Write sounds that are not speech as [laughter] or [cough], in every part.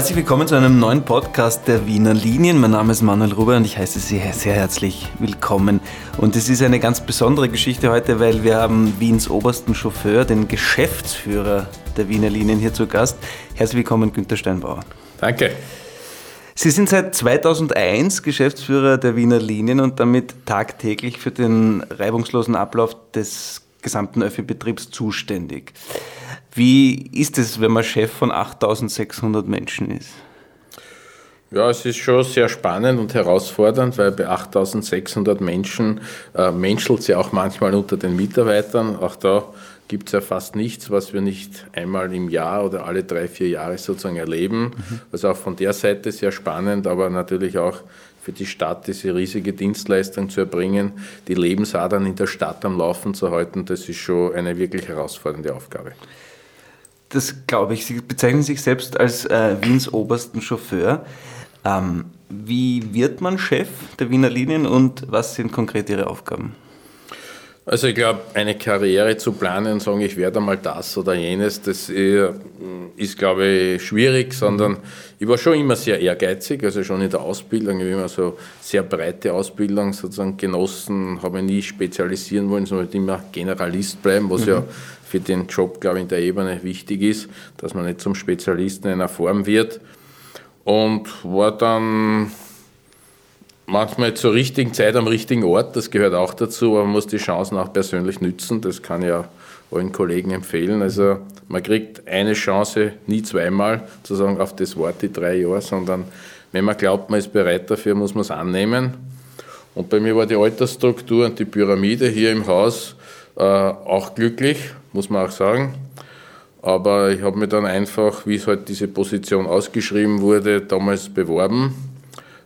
Herzlich willkommen zu einem neuen Podcast der Wiener Linien. Mein Name ist Manuel Ruber und ich heiße Sie sehr herzlich willkommen. Und es ist eine ganz besondere Geschichte heute, weil wir haben Wiens obersten Chauffeur, den Geschäftsführer der Wiener Linien hier zu Gast. Herzlich willkommen, Günter Steinbauer. Danke. Sie sind seit 2001 Geschäftsführer der Wiener Linien und damit tagtäglich für den reibungslosen Ablauf des gesamten Öffi-Betriebs zuständig. Wie ist es, wenn man Chef von 8600 Menschen ist? Ja, es ist schon sehr spannend und herausfordernd, weil bei 8600 Menschen äh, menschelt es ja auch manchmal unter den Mitarbeitern. Auch da gibt es ja fast nichts, was wir nicht einmal im Jahr oder alle drei, vier Jahre sozusagen erleben. Mhm. Also auch von der Seite sehr spannend, aber natürlich auch für die Stadt diese riesige Dienstleistung zu erbringen, die Lebensadern in der Stadt am Laufen zu halten, das ist schon eine wirklich herausfordernde Aufgabe das glaube ich. Sie bezeichnen sich selbst als äh, Wiens obersten Chauffeur. Ähm, wie wird man Chef der Wiener Linien und was sind konkret Ihre Aufgaben? Also ich glaube, eine Karriere zu planen und sagen, ich werde mal das oder jenes, das äh, ist, glaube ich, schwierig, sondern ich war schon immer sehr ehrgeizig, also schon in der Ausbildung, ich habe immer so sehr breite Ausbildung sozusagen genossen, habe nie spezialisieren wollen, sondern immer Generalist bleiben, was mhm. ja für den Job, glaube ich, in der Ebene wichtig ist, dass man nicht zum Spezialisten in einer Form wird. Und war dann manchmal zur richtigen Zeit am richtigen Ort, das gehört auch dazu, aber man muss die Chancen auch persönlich nützen, das kann ja allen Kollegen empfehlen. Also man kriegt eine Chance, nie zweimal, zu sagen, auf das Wort die drei Jahre, sondern wenn man glaubt, man ist bereit dafür, muss man es annehmen. Und bei mir war die Altersstruktur und die Pyramide hier im Haus äh, auch glücklich, muss man auch sagen. Aber ich habe mir dann einfach, wie es halt diese Position ausgeschrieben wurde, damals beworben.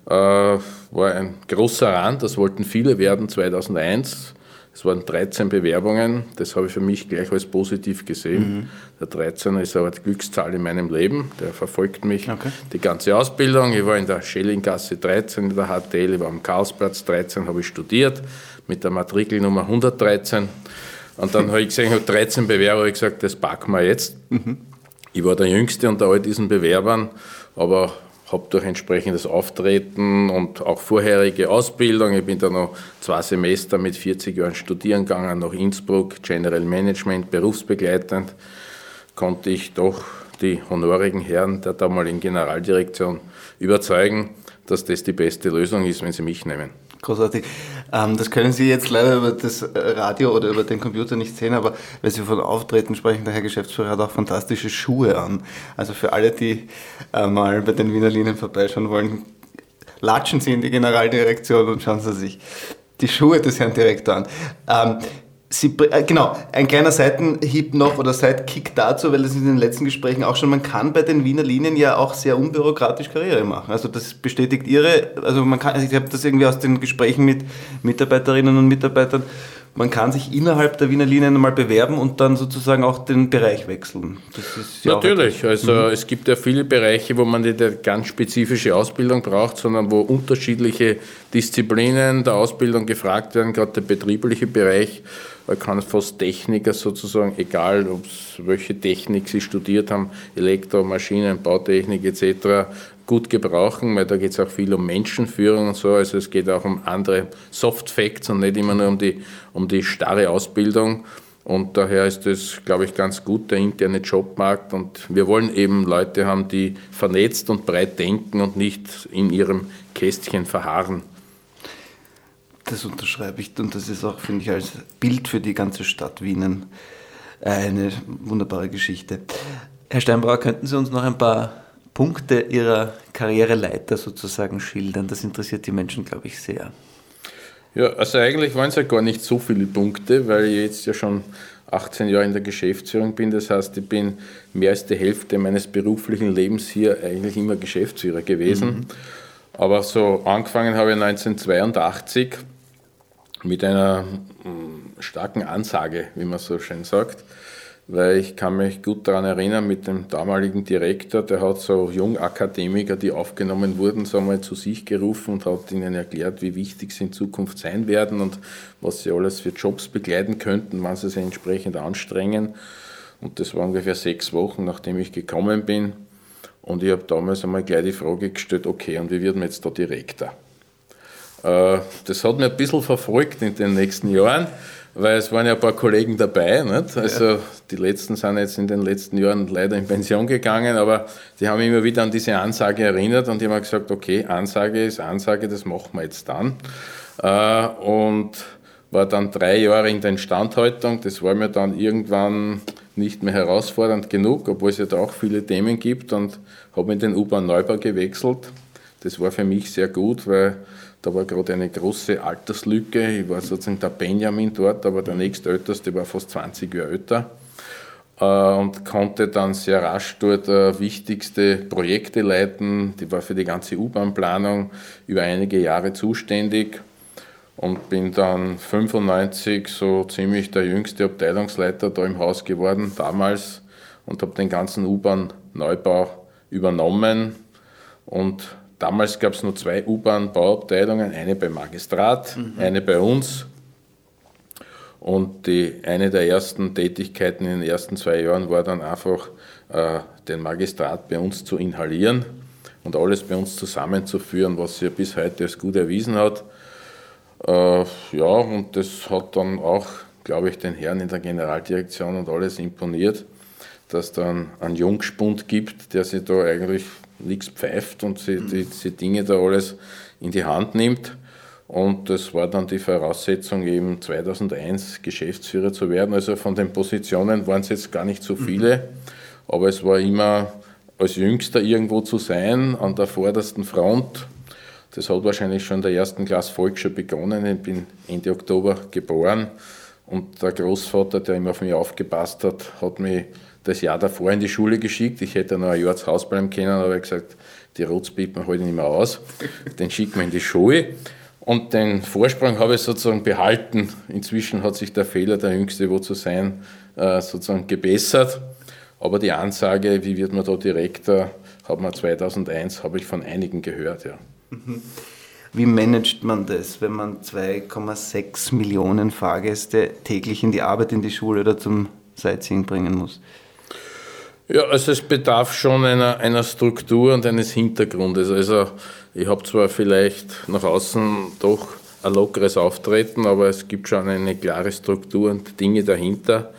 Äh, war ein großer Rand, das wollten viele werden 2001. Es waren 13 Bewerbungen, das habe ich für mich gleich als positiv gesehen. Mhm. Der 13er ist eine Art Glückszahl in meinem Leben, der verfolgt mich okay. die ganze Ausbildung. Ich war in der Schellinggasse 13 in der HTL, ich war am Karlsplatz 13, habe ich studiert mit der Matrikelnummer 113. Und dann habe ich gesehen, ich habe 13 Bewerber, habe ich gesagt, das packen wir jetzt. Mhm. Ich war der Jüngste unter all diesen Bewerbern, aber habe durch entsprechendes Auftreten und auch vorherige Ausbildung, ich bin da noch zwei Semester mit 40 Jahren studieren gegangen, nach Innsbruck, General Management, berufsbegleitend, konnte ich doch die honorigen Herren der damaligen Generaldirektion überzeugen, dass das die beste Lösung ist, wenn sie mich nehmen. Großartig. Ähm, das können Sie jetzt leider über das äh, Radio oder über den Computer nicht sehen, aber wenn Sie von Auftreten sprechen, der Herr Geschäftsführer hat auch fantastische Schuhe an. Also für alle, die äh, mal bei den Wiener Linien vorbeischauen wollen, latschen Sie in die Generaldirektion und schauen Sie sich die Schuhe des Herrn Direktor an. Sie, äh, genau, ein kleiner Seitenhieb noch oder Sidekick dazu, weil das ist in den letzten Gesprächen auch schon, man kann bei den Wiener Linien ja auch sehr unbürokratisch Karriere machen. Also das bestätigt Ihre, also man kann, ich habe das irgendwie aus den Gesprächen mit Mitarbeiterinnen und Mitarbeitern, man kann sich innerhalb der Wiener Linien mal bewerben und dann sozusagen auch den Bereich wechseln. Ja Natürlich, also mhm. es gibt ja viele Bereiche, wo man nicht eine ganz spezifische Ausbildung braucht, sondern wo unterschiedliche Disziplinen der Ausbildung gefragt werden, gerade der betriebliche Bereich man kann fast Techniker sozusagen, egal welche Technik sie studiert haben, Elektro, Maschinen, Bautechnik etc., gut gebrauchen, weil da geht es auch viel um Menschenführung und so, also es geht auch um andere Soft Facts und nicht immer nur um die, um die starre Ausbildung. Und daher ist das, glaube ich, ganz gut, der interne Jobmarkt. Und wir wollen eben Leute haben, die vernetzt und breit denken und nicht in ihrem Kästchen verharren. Das unterschreibe ich und das ist auch, finde ich, als Bild für die ganze Stadt Wien eine wunderbare Geschichte. Herr Steinbauer, könnten Sie uns noch ein paar Punkte Ihrer Karriereleiter sozusagen schildern? Das interessiert die Menschen, glaube ich, sehr. Ja, also eigentlich waren es ja gar nicht so viele Punkte, weil ich jetzt ja schon 18 Jahre in der Geschäftsführung bin. Das heißt, ich bin mehr als die Hälfte meines beruflichen Lebens hier eigentlich immer Geschäftsführer gewesen. Mhm. Aber so angefangen habe ich 1982 mit einer mm, starken Ansage, wie man so schön sagt. Weil ich kann mich gut daran erinnern, mit dem damaligen Direktor, der hat so Jungakademiker, die aufgenommen wurden, so einmal zu sich gerufen und hat ihnen erklärt, wie wichtig sie in Zukunft sein werden und was sie alles für Jobs begleiten könnten, wann sie sich entsprechend anstrengen. Und das war ungefähr sechs Wochen, nachdem ich gekommen bin. Und ich habe damals einmal gleich die Frage gestellt, okay, und wie wird man jetzt da Direktor? Äh, das hat mich ein bisschen verfolgt in den nächsten Jahren, weil es waren ja ein paar Kollegen dabei. Nicht? Also ja. die letzten sind jetzt in den letzten Jahren leider in Pension gegangen, aber die haben immer wieder an diese Ansage erinnert und die haben gesagt, okay, Ansage ist Ansage, das machen wir jetzt dann. Äh, und war dann drei Jahre in der Instandhaltung. Das war mir dann irgendwann nicht mehr herausfordernd genug, obwohl es ja da auch viele Themen gibt und habe in den U-Bahn-Neubau gewechselt. Das war für mich sehr gut, weil da war gerade eine große Alterslücke. Ich war sozusagen der Benjamin dort, aber der nächstälteste war fast 20 Jahre älter äh, und konnte dann sehr rasch dort äh, wichtigste Projekte leiten. Die war für die ganze U-Bahn-Planung über einige Jahre zuständig und bin dann 95 so ziemlich der jüngste Abteilungsleiter da im Haus geworden damals und habe den ganzen U-Bahn-Neubau übernommen und Damals gab es nur zwei U-Bahn-Bauabteilungen, eine beim Magistrat, mhm. eine bei uns. Und die, eine der ersten Tätigkeiten in den ersten zwei Jahren war dann einfach, äh, den Magistrat bei uns zu inhalieren und alles bei uns zusammenzuführen, was sich bis heute als gut erwiesen hat. Äh, ja, und das hat dann auch, glaube ich, den Herren in der Generaldirektion und alles imponiert, dass dann einen Jungspund gibt, der sich da eigentlich nichts pfeift und sie, die, diese Dinge da alles in die Hand nimmt. Und das war dann die Voraussetzung, eben 2001 Geschäftsführer zu werden. Also von den Positionen waren es jetzt gar nicht so viele, aber es war immer als Jüngster irgendwo zu sein, an der vordersten Front. Das hat wahrscheinlich schon in der ersten Klasse Volksschule begonnen. Ich bin Ende Oktober geboren und der Großvater, der immer auf mich aufgepasst hat, hat mich das Jahr davor in die Schule geschickt. Ich hätte noch ein Jahr zu Hause bleiben können, aber ich gesagt, die Rotzpipen halte ich nicht mehr aus. Den schickt man in die Schule. Und den Vorsprung habe ich sozusagen behalten. Inzwischen hat sich der Fehler, der Jüngste wo zu sein, äh, sozusagen gebessert. Aber die Ansage, wie wird man da Direktor, hat man 2001, habe ich von einigen gehört. Ja. Mhm. Wie managt man das, wenn man 2,6 Millionen Fahrgäste täglich in die Arbeit, in die Schule oder zum Sightseeing bringen muss? Ja, also es bedarf schon einer, einer Struktur und eines Hintergrundes. Also ich habe zwar vielleicht nach außen doch ein lockeres Auftreten, aber es gibt schon eine klare Struktur und Dinge dahinter.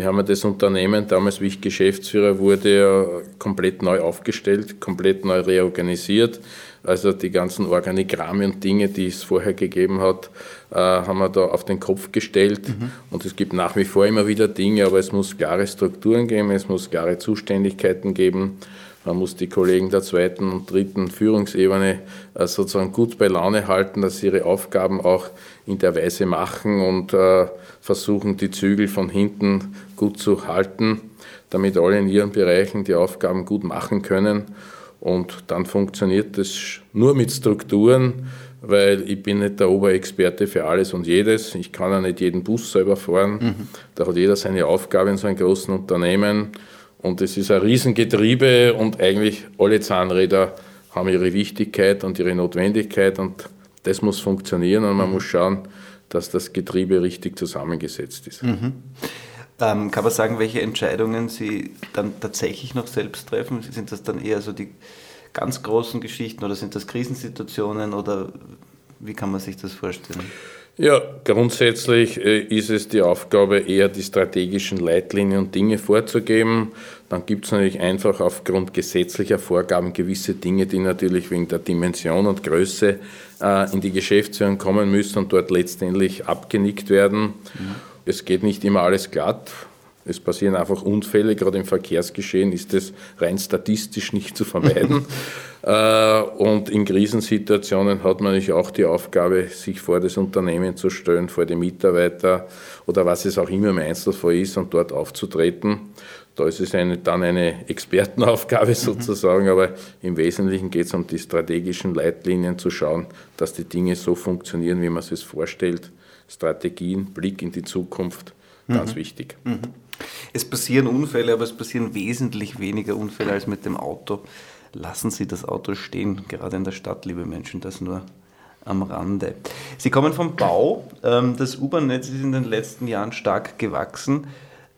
Wir haben ja das Unternehmen damals, wie ich Geschäftsführer wurde, ja komplett neu aufgestellt, komplett neu reorganisiert. Also die ganzen Organigramme und Dinge, die es vorher gegeben hat, äh, haben wir da auf den Kopf gestellt. Mhm. Und es gibt nach wie vor immer wieder Dinge, aber es muss klare Strukturen geben, es muss klare Zuständigkeiten geben. Man muss die Kollegen der zweiten und dritten Führungsebene äh, sozusagen gut bei Laune halten, dass sie ihre Aufgaben auch in der Weise machen und äh, versuchen, die Zügel von hinten gut zu halten, damit alle in ihren Bereichen die Aufgaben gut machen können. Und dann funktioniert das nur mit Strukturen, weil ich bin nicht der Oberexperte für alles und jedes. Ich kann ja nicht jeden Bus selber fahren. Mhm. Da hat jeder seine Aufgabe in so einem großen Unternehmen. Und es ist ein Riesengetriebe und eigentlich alle Zahnräder haben ihre Wichtigkeit und ihre Notwendigkeit und das muss funktionieren und man mhm. muss schauen, dass das Getriebe richtig zusammengesetzt ist. Mhm. Ähm, kann man sagen, welche Entscheidungen Sie dann tatsächlich noch selbst treffen? Sind das dann eher so die ganz großen Geschichten oder sind das Krisensituationen oder wie kann man sich das vorstellen? Ja, grundsätzlich äh, ist es die Aufgabe, eher die strategischen Leitlinien und Dinge vorzugeben. Dann gibt es natürlich einfach aufgrund gesetzlicher Vorgaben gewisse Dinge, die natürlich wegen der Dimension und Größe äh, in die Geschäftsführung kommen müssen und dort letztendlich abgenickt werden. Mhm. Es geht nicht immer alles glatt. Es passieren einfach Unfälle, gerade im Verkehrsgeschehen ist das rein statistisch nicht zu vermeiden. [laughs] Äh, und in Krisensituationen hat man natürlich auch die Aufgabe, sich vor das Unternehmen zu stellen, vor die Mitarbeiter oder was es auch immer im Einzelfall ist und dort aufzutreten. Da ist es eine, dann eine Expertenaufgabe [laughs] sozusagen, aber im Wesentlichen geht es um die strategischen Leitlinien zu schauen, dass die Dinge so funktionieren, wie man es sich vorstellt. Strategien, Blick in die Zukunft, ganz mhm. wichtig. Mhm. Es passieren Unfälle, aber es passieren wesentlich weniger Unfälle als mit dem Auto. Lassen Sie das Auto stehen, gerade in der Stadt, liebe Menschen, das nur am Rande. Sie kommen vom Bau. Ähm, das U-Bahn-Netz ist in den letzten Jahren stark gewachsen.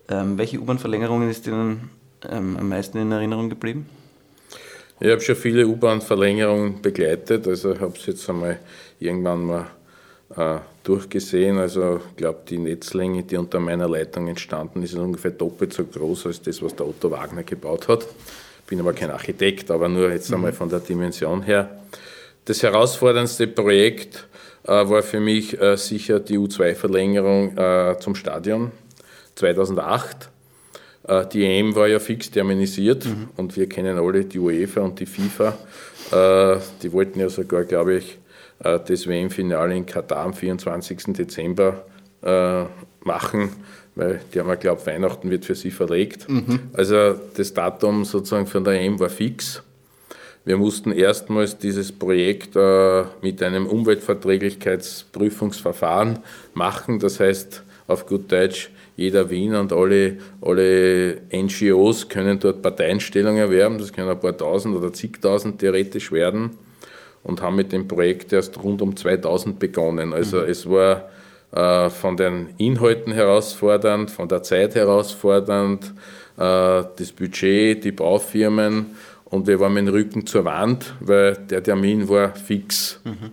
Ähm, welche U-Bahn-Verlängerungen ist Ihnen ähm, am meisten in Erinnerung geblieben? Ich habe schon viele U-Bahn-Verlängerungen begleitet, also habe es jetzt einmal irgendwann mal äh, durchgesehen. Also ich glaube, die Netzlänge, die unter meiner Leitung entstanden ist, ist ungefähr doppelt so groß als das, was der Otto Wagner gebaut hat. Bin aber kein Architekt, aber nur jetzt mhm. einmal von der Dimension her. Das herausforderndste Projekt äh, war für mich äh, sicher die U2-Verlängerung äh, zum Stadion 2008. Äh, die EM war ja fix terminisiert mhm. und wir kennen alle die UEFA und die FIFA. Äh, die wollten ja sogar, glaube ich, das WM-Finale in Katar am 24. Dezember machen, weil die haben ja glaubt, Weihnachten wird für sie verlegt. Mhm. Also das Datum sozusagen von der EM war fix. Wir mussten erstmals dieses Projekt mit einem Umweltverträglichkeitsprüfungsverfahren machen. Das heißt, auf gut Deutsch, jeder Wiener und alle, alle NGOs können dort Parteienstellung erwerben. Das können ein paar tausend oder zigtausend theoretisch werden und haben mit dem Projekt erst rund um 2000 begonnen. Also mhm. es war äh, von den Inhalten herausfordernd, von der Zeit herausfordernd, äh, das Budget, die Baufirmen und wir waren mit dem Rücken zur Wand, weil der Termin war fix. Mhm.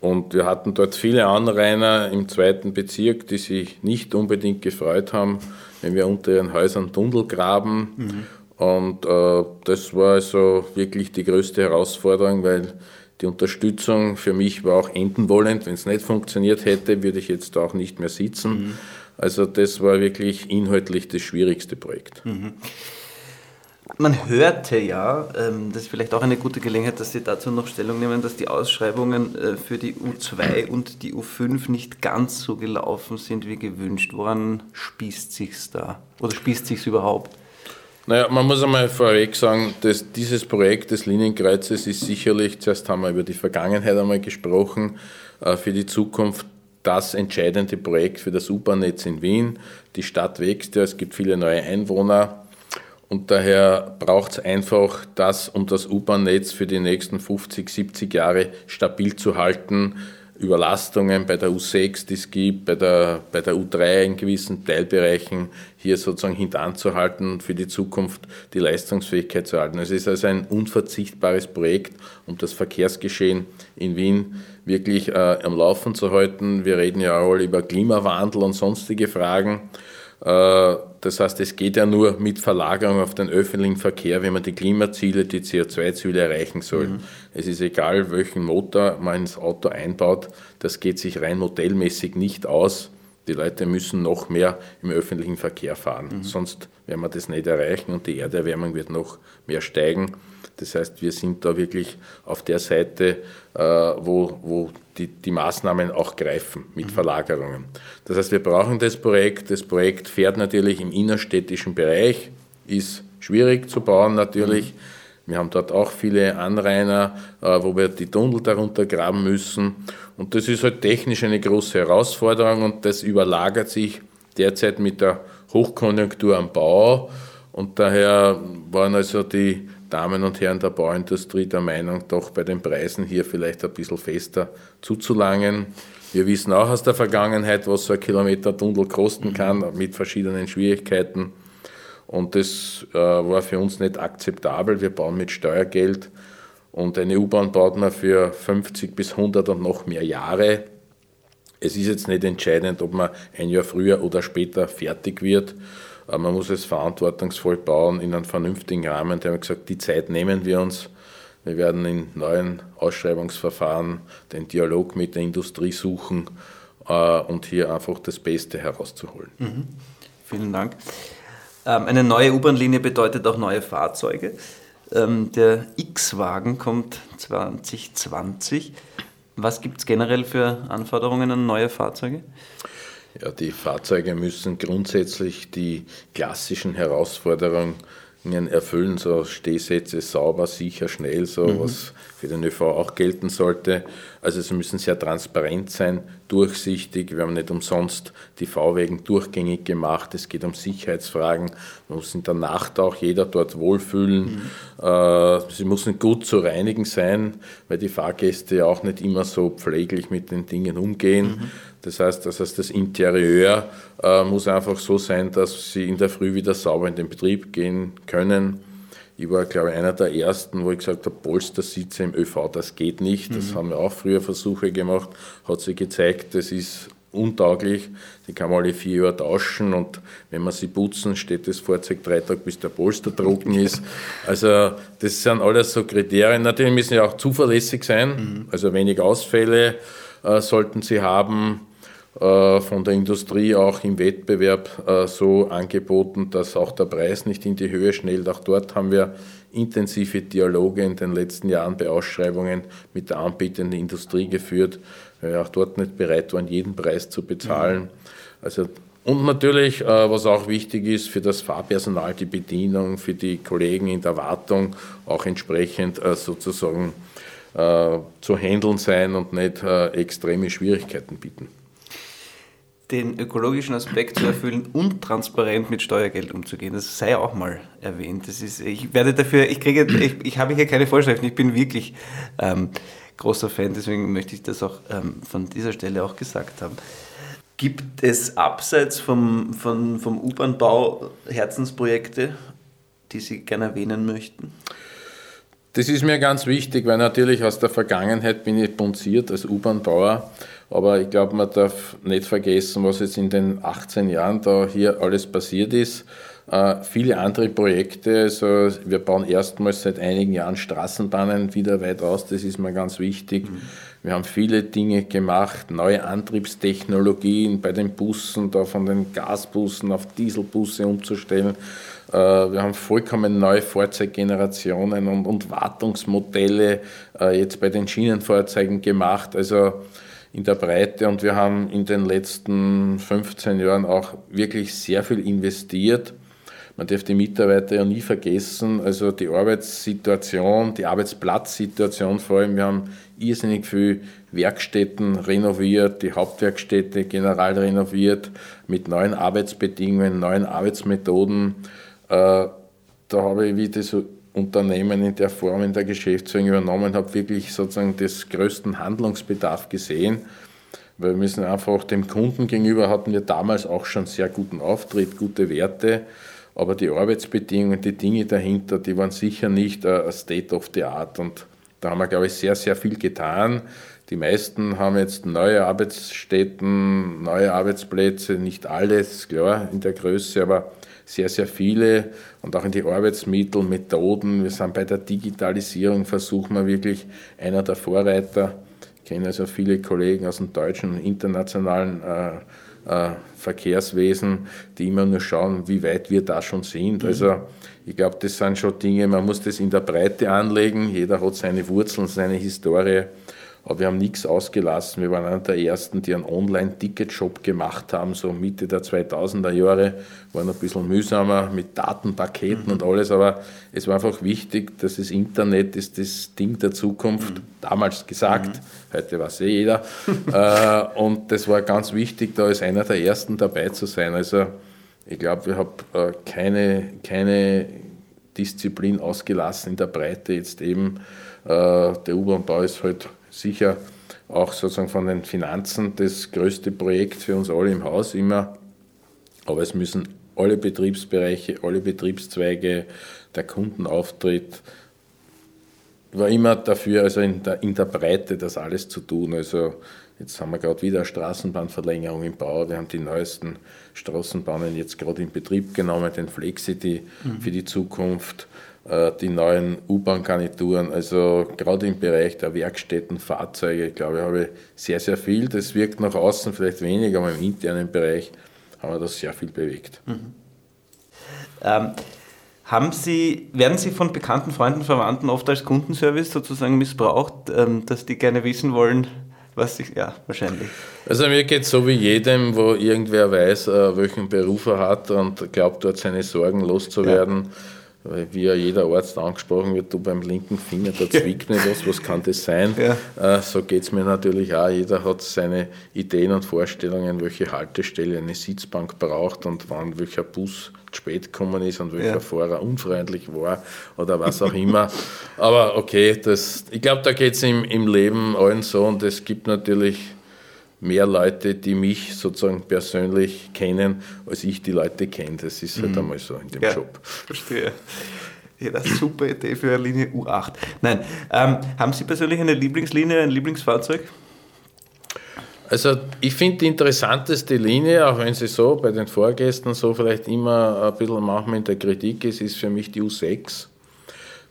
Und wir hatten dort viele Anrainer im zweiten Bezirk, die sich nicht unbedingt gefreut haben, wenn wir unter ihren Häusern Tunnel graben. Mhm. Und äh, das war also wirklich die größte Herausforderung, weil die Unterstützung für mich war auch enden wollend. Wenn es nicht funktioniert hätte, würde ich jetzt auch nicht mehr sitzen. Mhm. Also das war wirklich inhaltlich das schwierigste Projekt. Mhm. Man hörte ja, ähm, das ist vielleicht auch eine gute Gelegenheit, dass Sie dazu noch Stellung nehmen, dass die Ausschreibungen äh, für die U2 und die U5 nicht ganz so gelaufen sind wie gewünscht. Woran spießt sich's da? Oder spießt sich's überhaupt? Naja, man muss einmal vorweg sagen, dass dieses Projekt des Linienkreuzes ist sicherlich, zuerst haben wir über die Vergangenheit einmal gesprochen, äh, für die Zukunft das entscheidende Projekt für das U-Bahn-Netz in Wien. Die Stadt wächst ja, es gibt viele neue Einwohner. Und daher braucht es einfach das, um das U-Bahn-Netz für die nächsten 50, 70 Jahre stabil zu halten. Überlastungen bei der U6, die es gibt, bei der, bei der U3 in gewissen Teilbereichen hier sozusagen hintanzuhalten und für die Zukunft die Leistungsfähigkeit zu halten. Es ist also ein unverzichtbares Projekt, um das Verkehrsgeschehen in Wien wirklich äh, am Laufen zu halten. Wir reden ja auch über Klimawandel und sonstige Fragen. Äh, das heißt, es geht ja nur mit Verlagerung auf den öffentlichen Verkehr, wenn man die Klimaziele, die CO2-Ziele erreichen soll. Mhm. Es ist egal, welchen Motor man ins Auto einbaut, das geht sich rein modellmäßig nicht aus. Die Leute müssen noch mehr im öffentlichen Verkehr fahren, mhm. sonst werden wir das nicht erreichen und die Erderwärmung wird noch mehr steigen. Das heißt, wir sind da wirklich auf der Seite, äh, wo, wo die, die Maßnahmen auch greifen mit mhm. Verlagerungen. Das heißt, wir brauchen das Projekt. Das Projekt fährt natürlich im innerstädtischen Bereich, ist schwierig zu bauen natürlich. Mhm. Wir haben dort auch viele Anrainer, äh, wo wir die Tunnel darunter graben müssen. Und das ist halt technisch eine große Herausforderung und das überlagert sich derzeit mit der Hochkonjunktur am Bau. Und daher waren also die Damen und Herren der Bauindustrie der Meinung, doch bei den Preisen hier vielleicht ein bisschen fester zuzulangen. Wir wissen auch aus der Vergangenheit, was so ein Kilometer Tunnel kosten kann, mit verschiedenen Schwierigkeiten. Und das äh, war für uns nicht akzeptabel. Wir bauen mit Steuergeld und eine U-Bahn baut man für 50 bis 100 und noch mehr Jahre. Es ist jetzt nicht entscheidend, ob man ein Jahr früher oder später fertig wird. Man muss es verantwortungsvoll bauen in einem vernünftigen Rahmen. Die haben gesagt, die Zeit nehmen wir uns. Wir werden in neuen Ausschreibungsverfahren den Dialog mit der Industrie suchen äh, und hier einfach das Beste herauszuholen. Mhm. Vielen Dank. Ähm, eine neue U-Bahn-Linie bedeutet auch neue Fahrzeuge. Ähm, der X-Wagen kommt 2020. Was gibt es generell für Anforderungen an neue Fahrzeuge? Ja, die Fahrzeuge müssen grundsätzlich die klassischen Herausforderungen erfüllen, so Stehsätze sauber, sicher, schnell, so mhm. was für den ÖV auch gelten sollte. Also sie müssen sehr transparent sein, durchsichtig. Wir haben nicht umsonst die V-Wegen durchgängig gemacht. Es geht um Sicherheitsfragen. Man muss in der Nacht auch jeder dort wohlfühlen. Mhm. Äh, sie müssen gut zu reinigen sein, weil die Fahrgäste ja auch nicht immer so pfleglich mit den Dingen umgehen. Mhm. Das heißt, das, heißt, das Interieur äh, muss einfach so sein, dass sie in der Früh wieder sauber in den Betrieb gehen können. Ich war, glaube ich, einer der ersten, wo ich gesagt habe, Polstersitze im ÖV, das geht nicht. Das mhm. haben wir auch früher Versuche gemacht, hat sich gezeigt, das ist untauglich. Die kann man alle vier Jahre tauschen und wenn man sie putzen, steht das Fahrzeug drei Tage, bis der Polster trocken ist. [laughs] Also das sind alles so Kriterien. Natürlich müssen sie auch zuverlässig sein, mhm. also wenig Ausfälle äh, sollten sie haben. Äh, von der Industrie auch im Wettbewerb äh, so angeboten, dass auch der Preis nicht in die Höhe schnellt. Auch dort haben wir intensive Dialoge in den letzten Jahren bei Ausschreibungen mit der anbietenden Industrie geführt, weil wir auch dort nicht bereit waren, jeden Preis zu bezahlen. Mhm. Also und natürlich, äh, was auch wichtig ist, für das Fahrpersonal die Bedienung, für die Kollegen in der Wartung auch entsprechend sozusagen zu handeln sein und nicht extreme Schwierigkeiten bieten den ökologischen Aspekt zu erfüllen und transparent mit Steuergeld umzugehen. Das sei auch mal erwähnt. Das ist, ich werde dafür, ich kriege, ich, ich habe hier keine Vorschriften, ich bin wirklich ähm, großer Fan, deswegen möchte ich das auch ähm, von dieser Stelle auch gesagt haben. Gibt es abseits vom, vom, vom U-Bahn-Bau Herzensprojekte, die Sie gerne erwähnen möchten? Das ist mir ganz wichtig, weil natürlich aus der Vergangenheit bin ich punziert als U-Bahn-Bauer aber ich glaube, man darf nicht vergessen, was jetzt in den 18 Jahren da hier alles passiert ist. Äh, viele andere Projekte, also wir bauen erstmals seit einigen Jahren Straßenbahnen wieder weit aus, das ist mir ganz wichtig. Mhm. Wir haben viele Dinge gemacht, neue Antriebstechnologien bei den Bussen, da von den Gasbussen auf Dieselbusse umzustellen. Äh, wir haben vollkommen neue Fahrzeuggenerationen und, und Wartungsmodelle äh, jetzt bei den Schienenfahrzeugen gemacht. Also in der Breite und wir haben in den letzten 15 Jahren auch wirklich sehr viel investiert. Man darf die Mitarbeiter ja nie vergessen. Also die Arbeitssituation, die Arbeitsplatzsituation vor allem. Wir haben irrsinnig viel Werkstätten renoviert, die Hauptwerkstätte general renoviert, mit neuen Arbeitsbedingungen, neuen Arbeitsmethoden. Äh, da habe ich, wie das Unternehmen in der Form in der Geschäftsführung übernommen habe, wirklich sozusagen des größten Handlungsbedarf gesehen. Weil wir müssen einfach dem Kunden gegenüber hatten wir damals auch schon sehr guten Auftritt, gute Werte, aber die Arbeitsbedingungen, die Dinge dahinter, die waren sicher nicht a State of the Art. Und da haben wir, glaube ich, sehr, sehr viel getan. Die meisten haben jetzt neue Arbeitsstätten, neue Arbeitsplätze, nicht alles, klar, in der Größe, aber sehr, sehr viele und auch in die Arbeitsmittel, Methoden. Wir sind bei der Digitalisierung, versuchen wir wirklich einer der Vorreiter. Ich kenne also viele Kollegen aus dem deutschen und internationalen äh, äh, Verkehrswesen, die immer nur schauen, wie weit wir da schon sind. Mhm. Also ich glaube, das sind schon Dinge, man muss das in der Breite anlegen. Jeder hat seine Wurzeln, seine Historie. Aber wir haben nichts ausgelassen. Wir waren einer der ersten, die einen Online-Ticket-Shop gemacht haben, so Mitte der 2000er Jahre. War noch ein bisschen mühsamer mit Datenpaketen mhm. und alles, aber es war einfach wichtig, dass das Internet ist das Ding der Zukunft, mhm. damals gesagt, mhm. heute weiß eh jeder. [laughs] äh, und das war ganz wichtig, da als einer der ersten dabei zu sein. Also ich glaube, wir haben äh, keine, keine Disziplin ausgelassen in der Breite jetzt eben. Äh, der U-Bahn-Bau ist halt sicher auch sozusagen von den Finanzen das größte Projekt für uns alle im Haus immer. Aber es müssen alle Betriebsbereiche, alle Betriebszweige, der Kundenauftritt, war immer dafür, also in der, in der Breite das alles zu tun. Also jetzt haben wir gerade wieder eine Straßenbahnverlängerung im Bau. Wir haben die neuesten Straßenbahnen jetzt gerade in Betrieb genommen, den Flexity mhm. für die Zukunft. Äh, die neuen U-Bahn-Garnituren, also gerade im Bereich der Werkstätten, Fahrzeuge, glaube ich, habe ich sehr, sehr viel. Das wirkt nach außen vielleicht weniger, aber im internen Bereich haben wir das sehr viel bewegt. Mhm. Ähm, haben Sie, werden Sie von bekannten Freunden, Verwandten oft als Kundenservice sozusagen missbraucht, ähm, dass die gerne wissen wollen, was ich, ja, wahrscheinlich. Also mir geht es so wie jedem, wo irgendwer weiß, äh, welchen Beruf er hat und glaubt, dort seine Sorgen loszuwerden. Ja weil wie ja jeder Arzt angesprochen wird, du beim linken Finger, da zwickt mir was, was kann das sein? Ja. Äh, so geht es mir natürlich auch. Jeder hat seine Ideen und Vorstellungen, welche Haltestelle eine Sitzbank braucht und wann welcher Bus spät gekommen ist und welcher ja. Fahrer unfreundlich war oder was auch immer. Aber okay, das, ich glaube, da geht es im, im Leben allen so und es gibt natürlich mehr Leute, die mich sozusagen persönlich kennen, als ich die Leute kenne. Das ist halt mhm. einmal so in dem ja, Job. Verstehe. Ja, super Idee für eine Linie U8. Nein, ähm, haben Sie persönlich eine Lieblingslinie, ein Lieblingsfahrzeug? Also ich finde die interessanteste Linie, auch wenn sie so bei den Vorgästen so vielleicht immer ein bisschen manchmal in der Kritik ist, ist für mich die U6.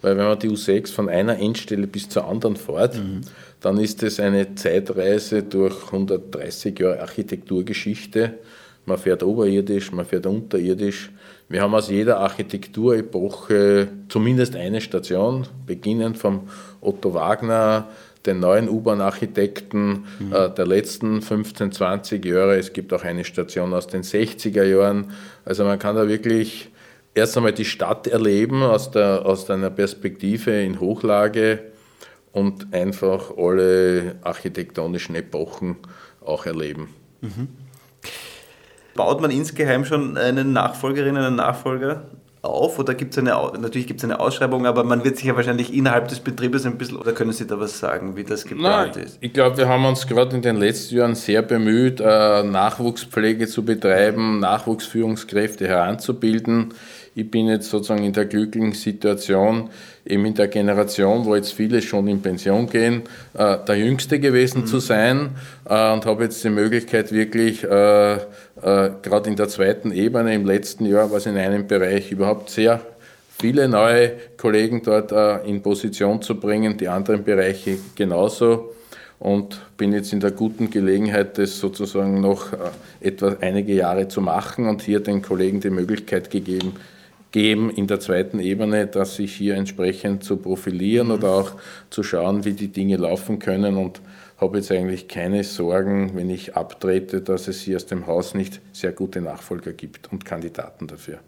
Weil wenn man die U6 von einer Endstelle bis zur anderen fährt, mhm. Dann ist es eine Zeitreise durch 130 Jahre Architekturgeschichte. Man fährt oberirdisch, man fährt unterirdisch. Wir haben aus jeder Architekturepoche zumindest eine Station, beginnend vom Otto Wagner, den neuen U-Bahn-Architekten mhm. äh, der letzten 15, 20 Jahre. Es gibt auch eine Station aus den 60er Jahren. Also man kann da wirklich erst einmal die Stadt erleben aus, der, aus einer Perspektive in Hochlage und einfach alle architektonischen Epochen auch erleben. Mhm. Baut man insgeheim schon eine Nachfolgerin, einen Nachfolger auf oder gibt es eine, natürlich gibt es eine Ausschreibung, aber man wird sich ja wahrscheinlich innerhalb des Betriebes ein bisschen, oder können Sie da was sagen, wie das geplant Nein, ist? Ich glaube, wir haben uns gerade in den letzten Jahren sehr bemüht, äh, Nachwuchspflege zu betreiben, Nachwuchsführungskräfte heranzubilden ich bin jetzt sozusagen in der glücklichen Situation, eben in der Generation, wo jetzt viele schon in Pension gehen, äh, der Jüngste gewesen mhm. zu sein äh, und habe jetzt die Möglichkeit wirklich, äh, gerade in der zweiten Ebene im letzten Jahr, was in einem Bereich überhaupt sehr viele neue Kollegen dort in Position zu bringen, die anderen Bereiche genauso und bin jetzt in der guten Gelegenheit, das sozusagen noch etwa einige Jahre zu machen und hier den Kollegen die Möglichkeit gegeben, geben in der zweiten Ebene, dass sich hier entsprechend zu profilieren mhm. oder auch zu schauen, wie die Dinge laufen können und habe jetzt eigentlich keine Sorgen, wenn ich abtrete, dass es hier aus dem Haus nicht sehr gute Nachfolger gibt und Kandidaten dafür.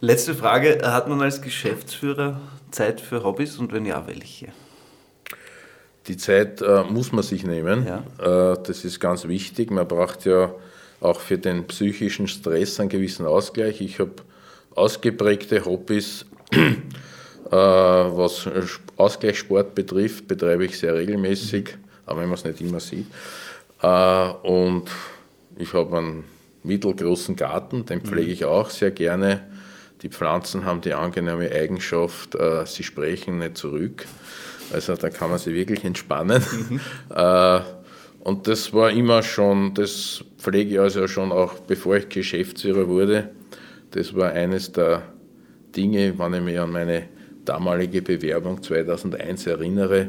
Letzte Frage, hat man als Geschäftsführer Zeit für Hobbys und wenn ja, welche? Die Zeit äh, muss man sich nehmen, ja. äh, das ist ganz wichtig. Man braucht ja auch für den psychischen Stress einen gewissen Ausgleich. Ich habe ausgeprägte Hobbys. [clears throat] Äh, was Ausgleichssport betrifft, betreibe ich sehr regelmäßig, aber wenn man es nicht immer sieht. Äh, und ich habe einen mittelgroßen Garten, den pflege ich auch sehr gerne. Die Pflanzen haben die angenehme Eigenschaft, äh, sie sprechen nicht zurück. Also da kann man sich wirklich entspannen. Mhm. [laughs] und das war immer schon, das pflege ich also schon auch bevor ich Geschäftsführer wurde. Das war eines der Dinge, wenn ich mich an meine damalige Bewerbung 2001 erinnere.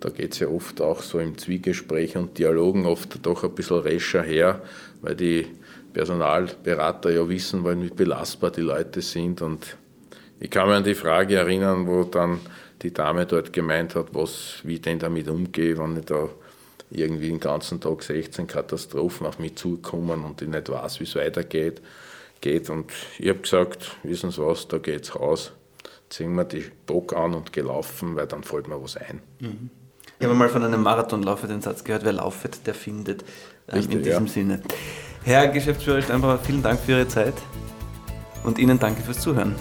Da geht es ja oft auch so im Zwiegespräch und Dialogen oft doch ein bisschen rescher her, weil die Personalberater ja wissen wollen, wie belastbar die Leute sind. Und ich kann mich an die Frage erinnern, wo dann die Dame dort gemeint hat, was, wie ich denn damit umgehe, wenn ich da irgendwie den ganzen Tag 16 Katastrophen auf mich zukommen und ich nicht weiß, wie es weitergeht geht. Und ich habe gesagt, wissen Sie was, da geht's raus. Ziehen wir die Bock an und gelaufen, weil dann fällt mir was ein. Mhm. Ich habe mal von einem Marathonlaufer den Satz gehört, wer laufet, der findet. Ähm, Richtig, in diesem ja. Sinne. Herr Geschäftsführer Steinbauer, vielen Dank für Ihre Zeit und Ihnen danke fürs Zuhören.